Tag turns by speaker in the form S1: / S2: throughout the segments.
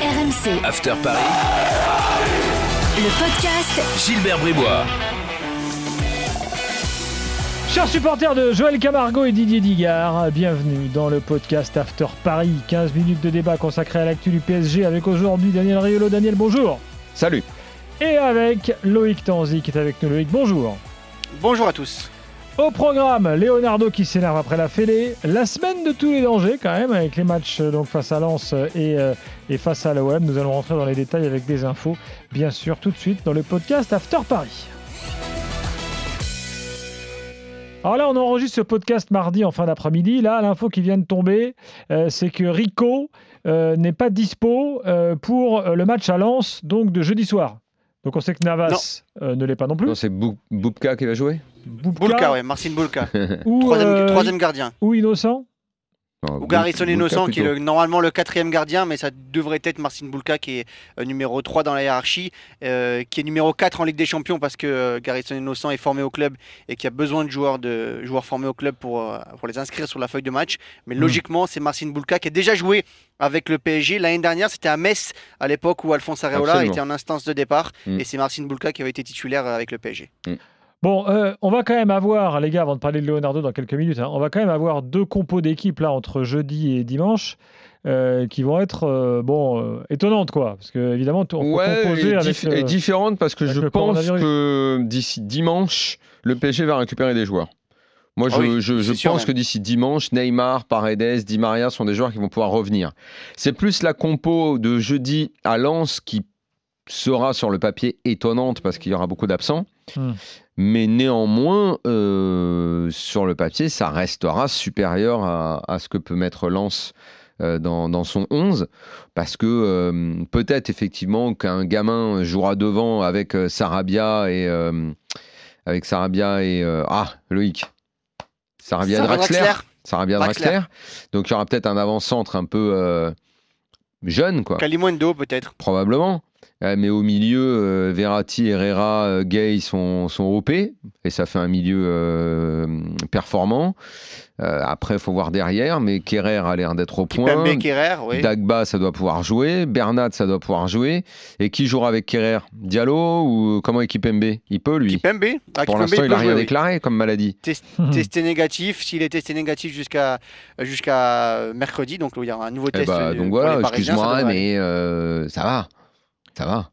S1: RMC,
S2: After Paris.
S1: le podcast
S2: Gilbert Bribois.
S3: Chers supporters de Joël Camargo et Didier Digard, bienvenue dans le podcast After Paris. 15 minutes de débat consacré à l'actu du PSG avec aujourd'hui Daniel Riolo. Daniel, bonjour.
S4: Salut.
S3: Et avec Loïc Tanzi qui est avec nous. Loïc, bonjour.
S5: Bonjour à tous.
S3: Au programme, Leonardo qui s'énerve après la fêlée. La semaine de tous les dangers quand même, avec les matchs euh, donc face à Lens et, euh, et face à l'OM. Nous allons rentrer dans les détails avec des infos, bien sûr, tout de suite dans le podcast After Paris. Alors là, on enregistre ce podcast mardi en fin d'après-midi. Là, l'info qui vient de tomber, euh, c'est que Rico euh, n'est pas dispo pour le match à Lens, donc de jeudi soir. Donc on sait que Navas ne l'est pas non plus.
S4: Non, c'est Bou- Boubka qui va jouer?
S3: Boubka
S5: Boulka, ouais, Marcin Boulka.
S3: ou,
S5: troisième,
S3: euh,
S5: troisième gardien.
S3: ou Innocent.
S4: Non,
S5: Ou Garrison
S4: Boulka
S5: Innocent, qui est le- normalement le quatrième gardien, mais ça devrait être Marcin Boulka, qui est euh, numéro 3 dans la hiérarchie, euh, qui est numéro 4 en Ligue des Champions, parce que euh, Garrison Innocent est formé au club et qui a besoin de joueurs, de, joueurs formés au club pour, euh, pour les inscrire sur la feuille de match. Mais
S3: Mm.
S5: logiquement, c'est Marcin Boulka qui a déjà joué avec le PSG. L'année dernière, c'était à Metz, à l'époque où Alphonse Areola
S4: Absolument.
S5: était en instance de départ,
S4: Mm.
S5: et c'est Marcin Boulka qui avait été titulaire avec le PSG.
S3: Bon, euh, on va quand même avoir, les gars, avant de parler de Leonardo dans quelques minutes, hein, on va quand même avoir deux compos d'équipe là entre jeudi et dimanche euh, qui vont être euh, bon euh, étonnantes quoi, parce que évidemment on peut
S4: Ouais,
S3: composer
S4: et,
S3: avec. euh,
S4: et différente parce que je pense que d'ici dimanche, le PSG va récupérer des joueurs. Moi,
S5: Ah
S4: je,
S5: oui,
S4: je- je
S5: c'est sûr
S4: pense que d'ici dimanche, Neymar, Paredes, Di Maria sont des joueurs qui vont pouvoir revenir. C'est plus la compo de jeudi à Lens qui sera sur le papier étonnante parce qu'il y aura beaucoup d'absents.
S3: Hmm.
S4: Mais néanmoins, euh, sur le papier, ça restera supérieur à, à ce que peut mettre Lens euh, dans, dans son 11. Parce que euh, peut-être effectivement qu'un gamin jouera devant avec euh, Sarabia et. euh, avec Sarabia et. euh, ah, Loïc. Sarabia
S5: Sarah
S4: Draxler.
S5: Draxler.
S4: Sarabia
S5: Draxler.
S4: Draxler. Donc il y aura peut-être un avant-centre un peu euh, jeune, quoi.
S5: Kalimundo peut-être.
S4: Probablement. Euh, mais au milieu, euh, Verratti, Herrera, euh, Gay sont, sont OP. Et ça fait un milieu euh, performant. Euh, après, il faut voir derrière. Mais Kerrer a l'air d'être au point.
S5: Kipembe Kerrer, oui.
S4: Dagba, ça doit pouvoir jouer. Bernat, ça doit pouvoir jouer. Et qui jouera avec Kerrer? Diallo ou comment est Kipembe Il peut, lui.
S5: Kipembe. Ah,
S4: Pour l'instant, il
S5: peut
S4: n'a rien
S5: jouer, oui.
S4: déclaré comme maladie.
S5: Testé négatif, s'il est testé négatif jusqu'à jusqu'à mercredi, donc il y aura un nouveau
S4: Eh
S5: test.
S4: bah,
S5: euh,
S4: donc voilà, excuse-moi, mais euh, ça va. Ça va.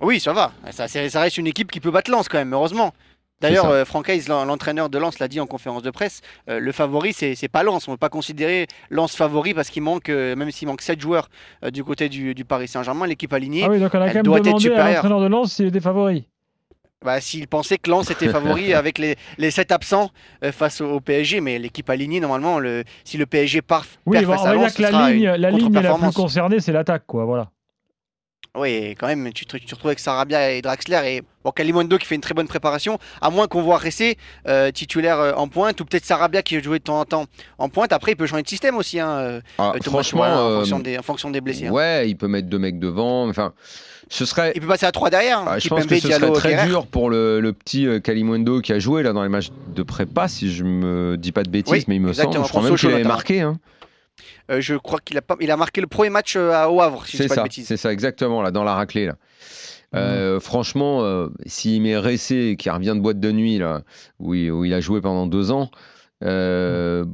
S5: Oui, ça va. Ça, reste une équipe qui peut battre Lens quand même, heureusement. D'ailleurs, euh, Franck Hayes, l'en- l'entraîneur de Lens, l'a dit en conférence de presse. euh, le favori, c'est pas Lens. On ne peut pas considérer Lens favori parce qu'il manque, euh, même s'il manque 7 joueurs euh, du côté du, du Paris Saint-Germain, l'équipe alignée.
S3: Ah oui, donc on a
S5: elle
S3: quand même
S5: doit être
S3: demandé
S5: supérieure.
S3: l'entraîneur de Lens s'il était favori.
S5: Bah, S'il pensait que Lens était favori avec les, les 7 absents euh, face au, au PSG, mais l'équipe alignée, normalement, le, si le PSG part
S3: Oui,
S5: face
S3: va
S5: à
S3: dire
S5: Lens, ce
S3: la
S5: sera
S3: ligne,
S5: une
S3: la ligne la plus concernée, c'est l'attaque quoi, voilà.
S5: Oui, quand même, tu te, tu te retrouves avec Sarabia et Draxler et bon, Kalimundo qui fait une très bonne préparation, à moins qu'on voit Ressé euh, titulaire euh, en pointe, ou peut-être Sarabia qui joue de temps en temps en pointe. Après, il peut changer de système aussi, hein, euh,
S4: Ah,
S5: Thomas
S4: franchement,
S5: en,
S4: euh,
S5: fonction des, en fonction des blessés. hein.
S4: ouais, il peut mettre deux mecs devant. Enfin, ce serait.
S5: Il peut passer à 3 derrière.
S4: Ah,
S5: hein,
S4: je pense que ce serait très dur pour le, le petit euh, Kalimundo qui a joué là dans les matchs de prépa, si je me dis pas de bêtises,
S5: Oui,
S4: mais il me semble, je crois même qu'il avait marqué.
S5: Euh, je crois qu'il a, pas, il a marqué le premier match euh, à au Havre, si je dis pas de bêtises.
S4: c'est ça exactement là dans la raclée là. Euh, Franchement, euh, s'il met Ressé qui revient de boîte de nuit là, où il, où il a joué pendant deux ans, euh,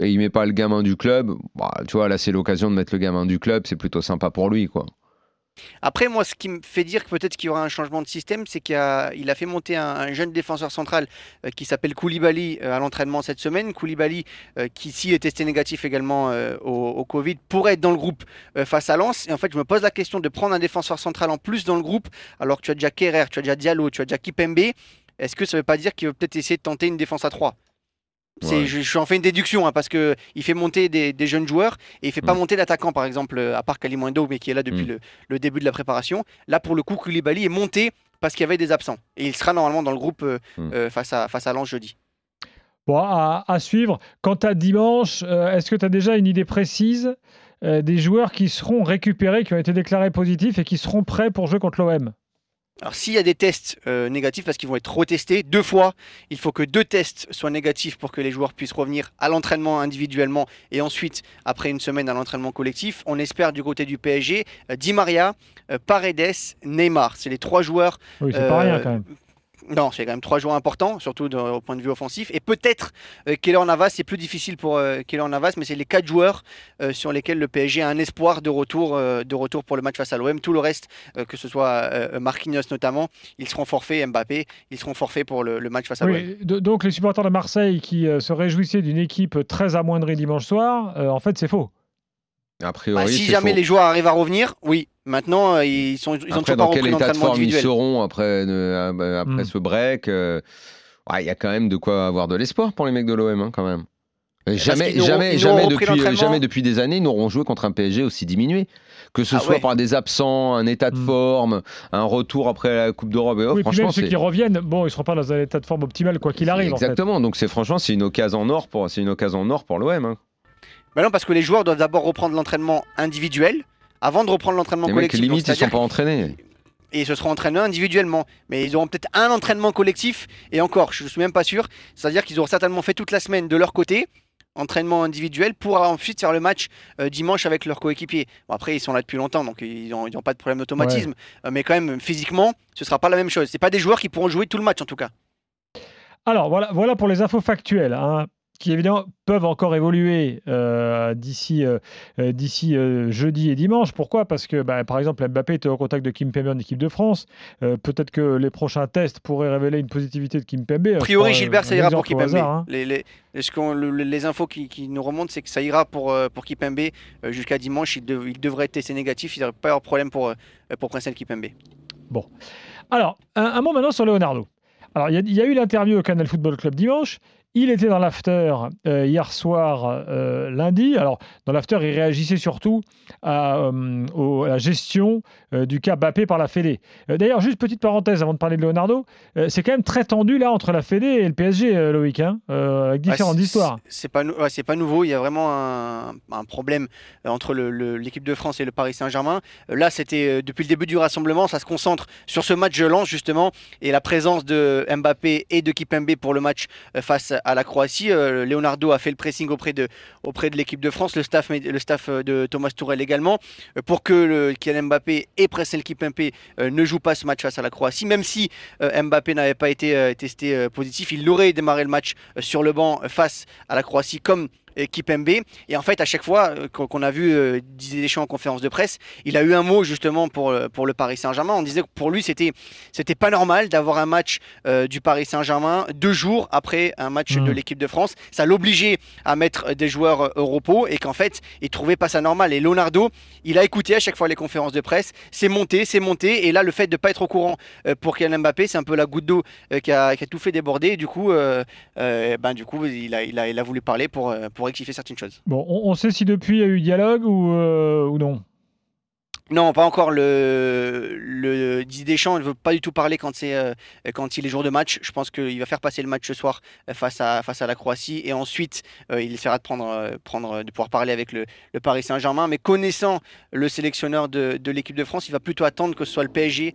S4: et il met pas le gamin du club, bah, tu vois là c'est l'occasion de mettre le gamin du club, c'est plutôt sympa pour lui quoi.
S5: Après, moi, ce qui me fait dire que peut-être qu'il y aura un changement de système, c'est qu'il a, fait monter un, un jeune défenseur central euh, qui s'appelle Koulibaly euh, à l'entraînement cette semaine. Koulibaly, euh, qui, s'il est testé négatif également au, Covid, pourrait être dans le groupe face à Lens. Et en fait, je me pose la question de prendre un défenseur central en plus dans le groupe, alors que tu as déjà Kerrer, tu as déjà Diallo, tu as déjà Kipembe. Est-ce que ça ne veut pas dire qu'il va peut-être essayer de tenter une défense à 3 C'est-
S4: Ouais.
S5: Je, je en fais une déduction hein, parce que il fait monter des, des jeunes joueurs et il fait pas
S4: Mm.
S5: monter l'attaquant par exemple euh, à part Kalimundo mais qui est là depuis
S4: Mm.
S5: le, le début de la préparation. Là pour le coup Koulibaly est monté parce qu'il y avait des absents et il sera normalement dans le groupe euh,
S4: Mm.
S5: euh, face à face à Lens jeudi.
S3: Bon, à, à suivre. Quant à dimanche, euh, est-ce que tu as déjà une idée précise euh, des joueurs qui seront récupérés, qui ont été déclarés positifs et qui seront prêts pour jouer contre l'OM
S5: Alors s'il y a des tests euh, négatifs, parce qu'ils vont être retestés deux fois, il faut que deux tests soient négatifs pour que les joueurs puissent revenir à l'entraînement individuellement et ensuite, après une semaine, à l'entraînement collectif. On espère du côté du PSG, euh, Di Maria, euh, Paredes, Neymar. C'est les trois joueurs
S3: Oui, c'est pas rien quand même.
S5: Non, c'est quand même trois joueurs importants, surtout de- au point de vue offensif. Et peut-être euh, Keylor Navas, c'est plus difficile pour euh, Keylor Navas, mais c'est les quatre joueurs euh, sur lesquels le PSG a un espoir de retour, euh, de retour pour le match face à l'OM. Tout le reste, euh, que ce soit euh, Marquinhos notamment, ils seront forfaits, Mbappé, ils seront forfaits pour le, le match face à l'OM.
S3: Oui, donc les supporters de Marseille qui euh, se réjouissaient d'une équipe très amoindrie dimanche soir, euh, en fait c'est faux.
S4: A priori,
S5: Bah, si jamais
S4: faux.
S5: les joueurs arrivent à revenir, oui. Maintenant, euh, ils sont, ils ont
S4: Après,
S5: pas
S4: dans quel état de
S5: l'entraînement
S4: forme ils seront après, euh, euh, après
S3: Hmm.
S4: ce break euh, ouais, Il y a quand même de quoi avoir de l'espoir pour les mecs de l'OM, hein, quand même. Et Jamais, jamais, jamais, depuis, jamais depuis des années, ils n'auront joué contre un PSG aussi diminué. Que ce
S5: Ah
S4: soit
S5: ouais.
S4: par des absents, un état de
S3: Hmm.
S4: forme, un retour après la Coupe d'Europe. et autres,
S3: oui, puis
S4: franchement,
S3: même ceux qui reviennent, bon, ils seront pas dans un état de forme optimal quoi qu'il arrive. en fait.
S4: Exactement. Donc c'est franchement, c'est une occasion en or pour, c'est une occasion en or pour l'OM. Hein.
S5: Bah non, parce que les joueurs doivent d'abord reprendre l'entraînement individuel avant de reprendre l'entraînement
S4: Les mecs,
S5: collectif.
S4: Limite, ils sont
S5: c'est-à-dire
S4: pas entraînés.
S5: et ce sera entraînés individuellement. Mais ils auront peut-être un entraînement collectif, et encore, je ne suis même pas sûr. C'est-à-dire qu'ils auront certainement fait toute la semaine de leur côté, entraînement individuel, pour ensuite faire le match euh, dimanche avec leurs coéquipiers. Bon, après, ils sont là depuis longtemps, donc ils n'ont pas de problème d'automatisme. Euh, mais quand même, physiquement, ce sera pas la même chose. C'est pas des joueurs qui pourront jouer tout le match, en tout cas.
S3: Alors voilà, voilà pour les infos factuelles, hein, qui évidemment peuvent encore évoluer euh, d'ici euh, euh, d'ici euh, jeudi et dimanche. Pourquoi? Parce que bah, par exemple Mbappé était au contact de Kim Pembe en équipe de France. Peut-être que les prochains tests pourraient révéler une positivité de Kim Pembe.
S5: A priori, Gilbert, ça ira pour
S3: Kipembe.
S5: Kipembe. Les, les, les infos qui, qui nous remontent, c'est que ça ira pour, pour Kipembe jusqu'à dimanche. Il, dev- il devrait être testé négatif. Il n'y aurait pas de problème pour, pour Prince Kipembe.
S3: Alors, un, un mot maintenant sur Leonardo. Alors, il y y, a eu l'interview au Canal Football Club dimanche. Il était dans l'after euh, hier soir, euh, lundi. Alors, dans l'after, il réagissait surtout à, euh, au- à la gestion du cas Bappé par la Fédé. D'ailleurs, juste petite parenthèse avant de parler de Leonardo, c'est quand même très tendu là entre la Fédé et le PSG, Loïc, hein, avec différentes
S5: Ouais,
S3: histoires.
S5: C'est pas, nou- ouais, c'est pas nouveau. Il y a vraiment un, un problème entre le- le- l'équipe de France et le Paris Saint-Germain. Là, c'était depuis le début du rassemblement. Ça se concentre sur ce match de lance, justement, et la présence de Mbappé et de Kipembe pour le match face à la Croatie. Euh, Leonardo a fait le pressing auprès de, auprès de l'équipe de France, le staff, le staff euh, de Thomas Tourel également, euh, pour que le, Kylian Mbappé et Presnel Kipembe euh, ne jouent pas ce match face à la Croatie. Même si Mbappé n'avait pas été testé positif, il aurait démarré le match sur le banc face à la Croatie comme Kipembe. Et en fait, à chaque fois euh, qu'on a vu euh, Didier Deschamps en conférence de presse, il a eu un mot justement pour, euh, pour le Paris Saint-Germain. On disait que pour lui, c'était c'était pas normal d'avoir un match euh, du Paris Saint-Germain deux jours après un match de l'équipe de France. Ça l'obligeait à mettre des joueurs au repos et qu'en fait, il trouvait pas ça normal. Et Leonardo, il a écouté à chaque fois les conférences de presse, c'est monté, c'est monté. Et là, le fait de pas être au courant pour Kylian Mbappé, c'est un peu la goutte d'eau qui, a, qui a tout fait déborder. Et du coup, euh, euh, ben, du coup il, a, il, a, il a voulu parler pour, pour rectifier certaines choses.
S3: Bon, on, on sait si depuis il y a eu dialogue ou, euh, ou non.
S5: Non, pas encore. Le, le Didier Deschamps ne veut pas du tout parler quand, c'est, euh, il est jour de match. Je pense qu'il va faire passer le match ce soir euh, face à, la Croatie et ensuite euh, il essaiera de, pouvoir parler avec le, Paris Saint-Germain. Mais connaissant le sélectionneur de, l'équipe de France, il va plutôt attendre que ce soit le PSG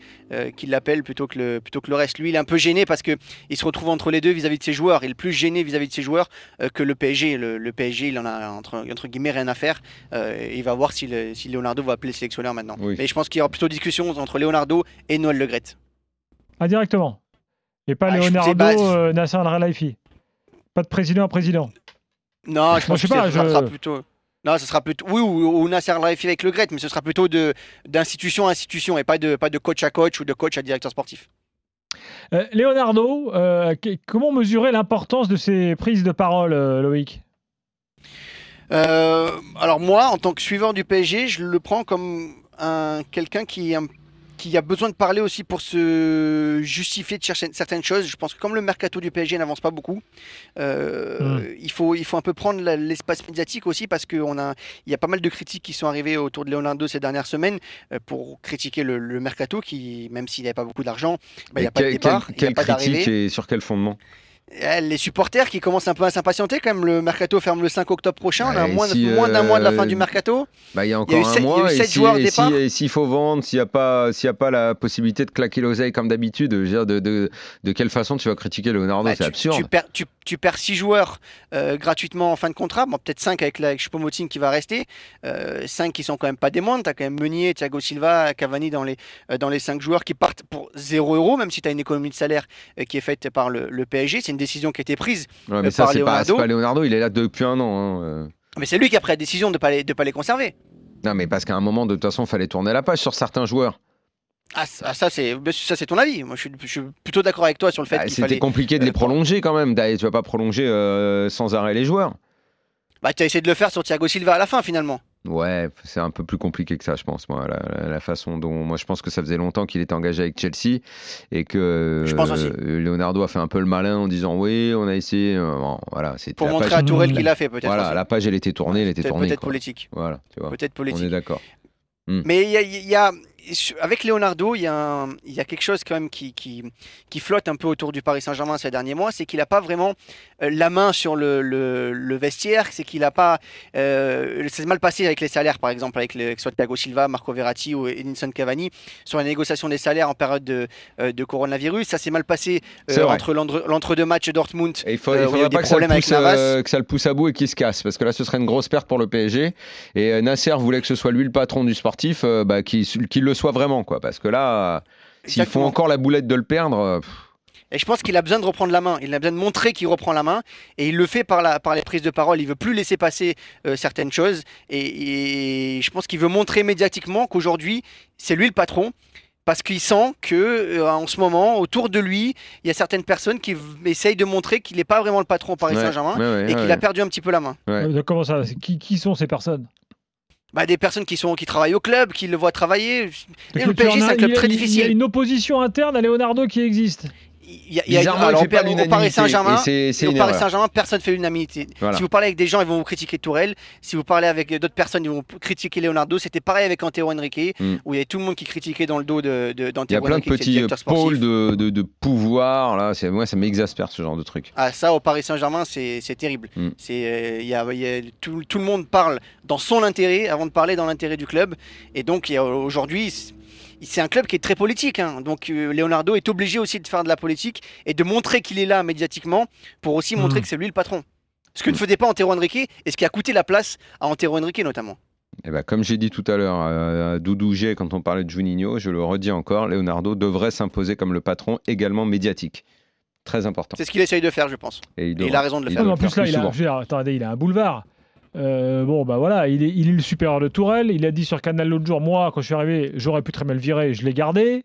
S5: qui l'appelle plutôt, que le, que reste. Lui, il est un peu gêné parce qu'il se retrouve entre les deux vis-à-vis de ses joueurs. Il est plus gêné vis-à-vis de ses joueurs que le PSG. Le, PSG, il en a entre, entre rien à faire. Il va voir si, si Leonardo va appeler le sélectionneur.
S4: Oui.
S5: Mais je pense qu'il y aura plutôt discussion entre Leonardo et Noël Le Graët.
S3: Ah, directement. Et pas
S5: Ah,
S3: Leonardo
S5: sais pas.
S3: euh, Nasser Al-Khelaifi. Pas de président à président.
S5: Non, je pense
S3: je
S5: que
S3: sais pas,
S5: ce sera
S3: je-
S5: plutôt. Non, ce sera plutôt. Oui, ou, ou Nasser Al-Khelaifi avec Le Graët, mais ce sera plutôt de d'institution à institution et pas de, pas de coach à coach ou de coach à directeur sportif.
S3: Euh, Leonardo, euh, qu- comment mesurer l'importance de ces prises de parole, euh, Loïc?
S5: Euh, alors moi, en tant que suiveur du PSG, je le prends comme un quelqu'un qui, un- qui a besoin de parler aussi pour se justifier de chercher certaines choses. Je pense que comme le mercato du PSG n'avance pas beaucoup, euh, il, faut, il faut un peu prendre l'espace médiatique aussi parce qu'il y a pas mal de critiques qui sont arrivées autour de Leonardo ces dernières semaines euh, pour critiquer le, le mercato qui, même s'il n'y avait pas beaucoup d'argent, bah, il n'y a pas de départ, il a
S4: quelle
S5: pas
S4: critique et sur quel fondement?
S5: Les supporters qui commencent un peu à s'impatienter quand même. Le mercato ferme le 5 octobre prochain. On a
S4: Ouais,
S5: moins,
S4: si,
S5: d'un mois de la fin
S4: euh,
S5: du mercato.
S4: Bah, il y a
S5: Il y a
S4: encore
S5: eu
S4: un
S5: sept- il y a eu
S4: mois. si-
S5: joueurs au
S4: si-
S5: départ.
S4: et s'il faut vendre, s'il n'y a, pas- s'il y a pas la possibilité de claquer l'oseille comme d'habitude, de, de, de quelle façon tu vas critiquer Leonardo
S5: Bah,
S4: C'est
S5: tu,
S4: absurde.
S5: Tu perds, tu, tu perds six joueurs euh, gratuitement en fin de contrat. Bon, peut-être 5 avec, la- avec Choupo-Moting qui va rester. 5 qui sont quand même pas des moindres. Tu as quand même Meunier, Thiago Silva, Cavani dans les, euh, dans les 5 joueurs qui partent pour 0 euros, même si tu as une économie de salaire euh, qui est faite par le, le PSG. C'est une décision qui a été prise.
S4: Ouais, mais
S5: euh,
S4: ça, c'est pas,
S5: Leonardo.
S4: c'est pas Leonardo, il est là depuis un an. hein, euh.
S5: Mais c'est lui qui a pris la décision de ne pas, les- de pas les conserver.
S4: Non, mais parce qu'à un moment, de toute façon, il fallait tourner la page sur certains joueurs.
S5: Ah, ça, ça, c'est ton avis. Moi, je suis, je suis plutôt d'accord avec toi sur le fait
S4: Bah, C'était
S5: fallait.
S4: compliqué de
S5: euh,
S4: les prolonger quand même. D'ailleurs, Tu vas pas prolonger euh, sans arrêt les joueurs.
S5: Bah, tu as essayé de le faire sur Thiago Silva à la fin, finalement.
S4: Ouais, c'est un peu plus compliqué que ça, je pense. Moi, la, façon dont, moi, je pense que ça faisait longtemps qu'il était engagé avec Chelsea et que
S5: Je pense aussi.
S4: euh, Leonardo a fait un peu le malin en disant oui, on a essayé. euh, bon, voilà,
S5: Pour montrer
S4: page-
S5: à Tourelle qu'il a fait, peut-être.
S4: Voilà,
S5: aussi.
S4: la page elle était tournée, elle était tournée.
S5: peut-être politique.
S4: Voilà, tu vois.
S5: Peut-être
S4: On est
S5: politique.
S4: d'accord.
S5: Mais il y a, il y a- avec Leonardo, il y, a un- il y a quelque chose quand même qui, qui, qui flotte un peu autour du Paris Saint-Germain ces derniers mois, c'est qu'il n'a pas vraiment euh, la main sur le, le- le vestiaire, c'est qu'il n'a pas... Euh, c'est mal passé avec les salaires, par exemple, avec, le, soit Thiago Silva, Marco Verratti ou Edinson Cavani, sur la négociation des salaires en période de, euh, de coronavirus. Ça s'est mal passé euh, entre l'entre- l'entre-deux matchs Dortmund.
S4: Et il
S5: a
S4: faudrait pas que ça, le pousse,
S5: Navas.
S4: euh, que ça le pousse à bout et qu'il se casse, parce que là, ce serait une grosse perte pour le PSG. Et Nasser voulait que ce soit lui le patron du sportif, bah, qu'il le soit vraiment, quoi. Parce que là, s'ils font encore la boulette de le perdre, euh, pff,
S5: Et je pense qu'il a besoin de reprendre la main. Il a besoin de montrer qu'il reprend la main. Et il le fait par, la, par les prises de parole. Il veut plus laisser passer euh, certaines choses. Et, et je pense qu'il veut montrer médiatiquement qu'aujourd'hui, c'est lui le patron. Parce qu'il sent que euh, en ce moment, autour de lui, il y a certaines personnes qui essayent de montrer qu'il n'est pas vraiment le patron au Paris
S4: ouais,
S5: Saint-Germain
S4: ouais, ouais,
S5: et qu'il
S4: ouais.
S5: a perdu un petit peu la main.
S4: Ouais.
S3: Comment ça? Qui, qui sont ces personnes?
S5: Bah, des personnes qui, sont, qui travaillent au club, qui le voient travailler. Et le PSG, c'est un club
S3: il y a-
S5: très
S3: Il y a
S5: difficile.
S3: une opposition interne à Leonardo qui existe.
S5: Il y a- y a- alors,
S4: fait pas
S5: au- Paris Saint-Germain. Saint-Germain, personne ne fait l'unanimité.
S4: Voilà.
S5: Si vous parlez avec des gens, ils vont vous critiquer Tourelle. Si vous parlez avec d'autres personnes, ils vont critiquer Leonardo. C'était pareil avec Antero Henrique,
S4: Mm.
S5: où il y avait tout le monde qui critiquait dans le dos de, de,
S4: Il y a plein de
S5: Henrique,
S4: petits
S5: sportif.
S4: pôles de, de, de pouvoir. Là, moi, ça m'exaspère ce genre de truc.
S5: Ah, ça, au Paris Saint-Germain, c'est, terrible.
S4: Mm.
S5: C'est, euh, il y a, il y a- tout, tout le monde parle dans son intérêt avant de parler dans l'intérêt du club. Et donc, y aujourd'hui, c'est- un club qui est très politique. hein. Donc, euh, Leonardo est obligé aussi de faire de la politique et de montrer qu'il est là médiatiquement pour aussi montrer
S3: Mm.
S5: que c'est lui le patron. Ce que ne faisait pas Antero Henrique et ce qui a coûté la place à Antero Henrique notamment.
S4: Et ben, comme j'ai dit tout à l'heure à, à Doudou G quand on parlait de Juninho, je le redis encore, Leonardo devrait s'imposer comme le patron également médiatique. Très important.
S5: C'est ce qu'il essaye de faire, je pense.
S4: Et il,
S5: Et
S4: devra-
S5: il a raison de le faire.
S3: Non, mais en plus, là, il a, attendez, il a un boulevard. Euh, bon, bah voilà, il est, il est le supérieur de Tourelle. Il a dit sur Canal l'autre jour, moi, quand je suis arrivé, j'aurais pu très mal virer, je l'ai gardé.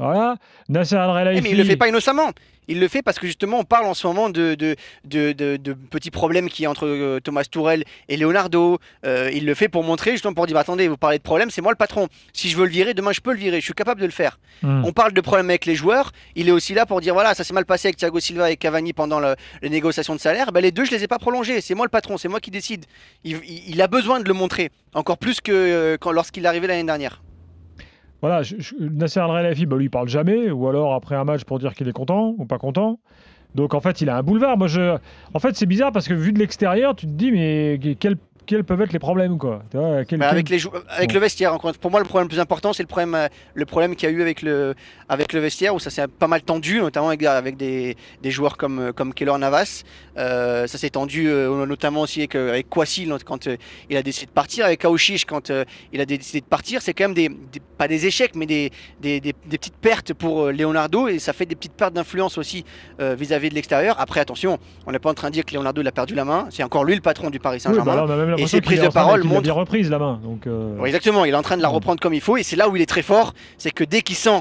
S3: Voilà. Nasser
S5: Eh, mais il le fait pas innocemment. Il le fait parce que justement, on parle en ce moment de, de, de, de- de petits problèmes qui y a entre euh, Thomas Tourelle et Leonardo. Euh, il le fait pour montrer, justement, pour dire bah, attendez, vous parlez de problème, c'est moi le patron. Si je veux le virer, demain je peux le virer, je suis capable de le faire.
S3: Hmm.
S5: On parle de problèmes avec les joueurs. Il est aussi là pour dire voilà, ça s'est mal passé avec Thiago Silva et Cavani pendant le- les négociations de salaire. Ben, les deux, je les ai pas prolongés. C'est moi le patron, c'est moi qui décide. Il, il- il a besoin de le montrer, encore plus que euh, quand, lorsqu'il est arrivé l'année dernière.
S3: Voilà, je- Nasser Al Khelaifi, bah, lui, parle jamais, ou alors après un match pour dire qu'il est content ou pas content. Donc en fait, il a un boulevard. Moi. En fait, c'est bizarre parce que vu de l'extérieur, tu te dis, mais quels, quels peuvent être les problèmes, quoi. Tu vois, quel-
S5: Bah,
S3: quel-
S5: avec les jou- avec
S3: Bon.
S5: le vestiaire encore. pour moi le problème le plus important c'est le problème euh, le problème qu'il y a eu avec le avec le vestiaire où ça s'est pas mal tendu notamment avec, avec des, des joueurs comme euh, comme Navas. Euh, ça s'est tendu euh, notamment aussi avec euh, avec Kwasi quand euh, il a décidé de partir avec Aouchiche quand euh, il a décidé de partir. C'est quand même des, des- pas des échecs mais des, des, petites pertes pour euh, Leonardo et ça fait des petites pertes d'influence aussi euh, vis-à-vis de l'extérieur. Après attention on n'est pas en train de dire que Leonardo il a perdu la main. C'est encore lui le patron du Paris
S3: Oui,
S5: Saint-Germain.
S3: bah a même l'impression
S5: ses prises de parole
S3: l'a
S5: montrent-
S3: bien reprise la main. Donc, euh,
S5: oui, exactement, il est en train de la reprendre comme il faut et c'est là où il est très fort, c'est que dès qu'il sent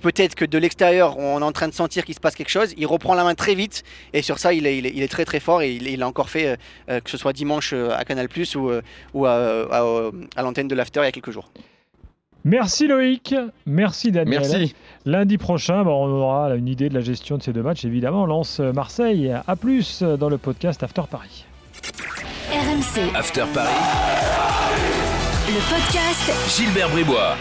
S5: peut-être que de l'extérieur on est en train de sentir qu'il se passe quelque chose, il reprend la main très vite et sur ça il est, il est, il est très très fort et il, il a encore fait euh, euh, que ce soit dimanche à Canal Plus ou, euh, ou à, à- à l'antenne de l'After il y a quelques jours.
S3: Merci Loïc, merci Daniel.
S4: Merci.
S3: Lundi prochain, bah, on aura une idée de la gestion de ces deux matchs. Évidemment, lance Marseille. À plus dans le podcast After Paris.
S1: RMC,
S2: After Paris.
S1: le podcast
S2: Gilbert Bribois.